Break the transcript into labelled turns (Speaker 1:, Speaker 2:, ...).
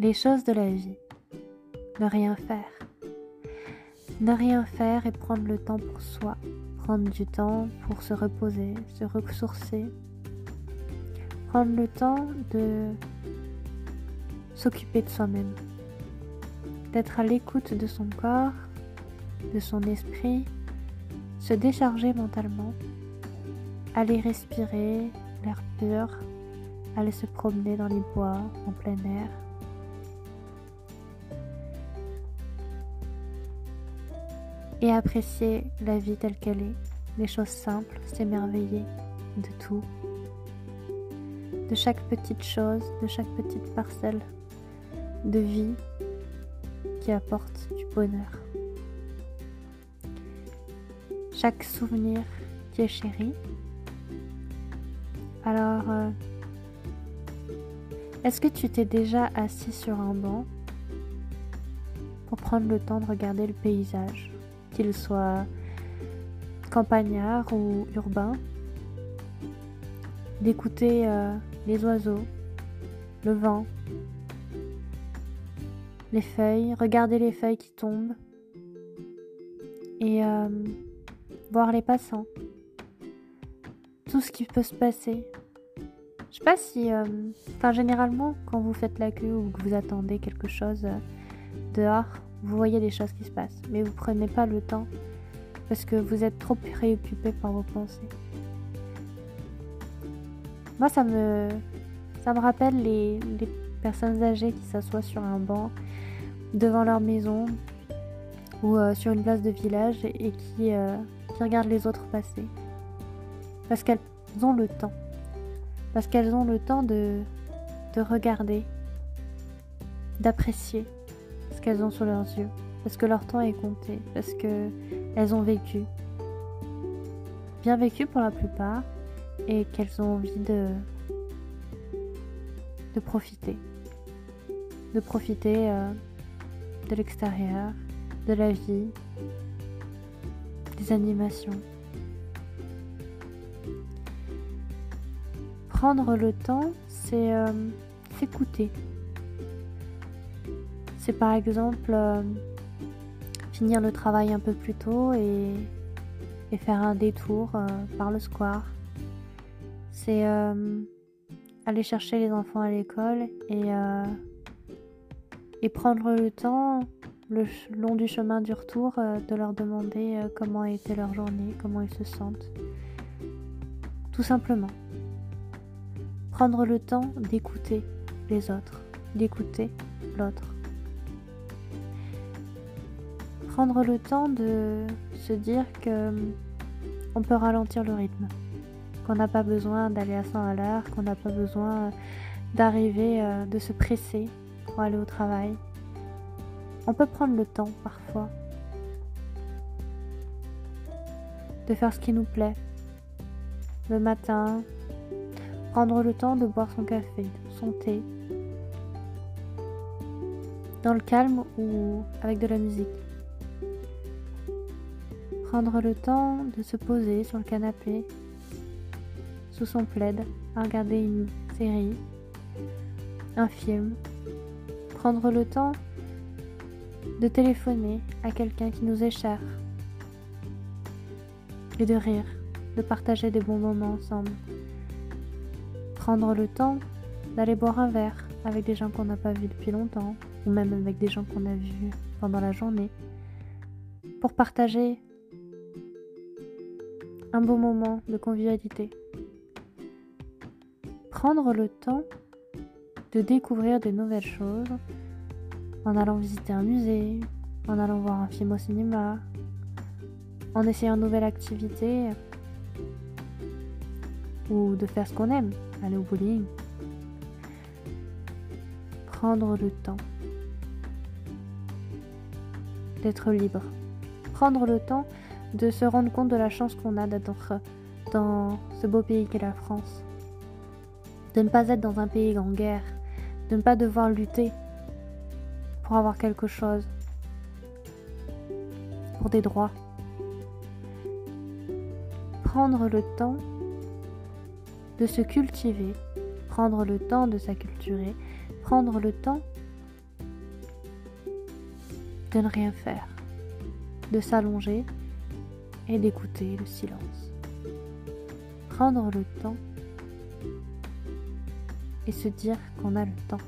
Speaker 1: les choses de la vie. Ne rien faire. Ne rien faire et prendre le temps pour soi. Prendre du temps pour se reposer, se ressourcer. Prendre le temps de s'occuper de soi-même. D'être à l'écoute de son corps, de son esprit, se décharger mentalement, aller respirer l'air pur, aller se promener dans les bois, en plein air. Et apprécier la vie telle qu'elle est, les choses simples, s'émerveiller de tout, de chaque petite chose, de chaque petite parcelle de vie qui apporte du bonheur. Chaque souvenir qui est chéri. Alors, euh, est-ce que tu t'es déjà assis sur un banc pour prendre le temps de regarder le paysage, qu'il soit campagnard ou urbain, d'écouter euh, les oiseaux, le vent, les feuilles, regarder les feuilles qui tombent et euh, voir les passants, tout ce qui peut se passer je sais pas si. Euh, généralement, quand vous faites la queue ou que vous attendez quelque chose dehors, vous voyez des choses qui se passent. Mais vous prenez pas le temps parce que vous êtes trop préoccupé par vos pensées. Moi, ça me. Ça me rappelle les, les personnes âgées qui s'assoient sur un banc devant leur maison ou euh, sur une place de village et, qui, qui regardent les autres passer. Parce qu'elles ont le temps parce qu'elles ont le temps de, de regarder, d'apprécier qu'elles ont sous leurs yeux, parce que leur temps est compté, parce qu'elles ont vécu, bien vécu pour la plupart, et qu'elles ont envie de, de profiter, de profiter euh, de l'extérieur, de la vie, des animations. Prendre le temps, c'est euh, s'écouter. C'est par exemple euh, finir le travail un peu plus tôt et, faire un détour euh, par le square. C'est aller chercher les enfants à l'école et, et prendre le temps le long du chemin du retour de leur demander comment a été leur journée, comment ils se sentent. Tout simplement prendre le temps d'écouter les autres, d'écouter l'autre. Prendre le temps de se dire que hum, on peut ralentir le rythme, qu'on n'a pas besoin d'aller à 100 à l'heure, qu'on n'a pas besoin d'arriver, euh, de se presser pour aller au travail. On peut prendre le temps parfois de faire ce qui nous plaît. Le matin, Prendre le temps de boire son café, son thé, dans le calme ou avec de la musique. Prendre le temps de se poser sur le canapé, sous son plaid, à regarder une série, un film. Prendre le temps de téléphoner à quelqu'un qui nous est cher et de rire, de partager des bons moments ensemble prendre le temps d'aller boire un verre avec des gens qu'on n'a pas vus depuis longtemps, ou même avec des gens qu'on a vus pendant la journée, pour partager un beau moment de convivialité. Prendre le temps de découvrir des nouvelles choses en allant visiter un musée, en allant voir un film au cinéma, en essayant une nouvelle activité ou de faire ce qu'on aime aller au bowling. Prendre le temps d'être libre. Prendre le temps de se rendre compte de la chance qu'on a d'être dans ce beau pays qu'est la France. De ne pas être dans un pays en guerre. De ne pas devoir lutter pour avoir quelque chose. Pour des droits. Prendre le temps de se cultiver, prendre le temps de s'acculturer, prendre le temps de ne rien faire, de s'allonger et d'écouter le silence. Prendre le temps et se dire qu'on a le temps.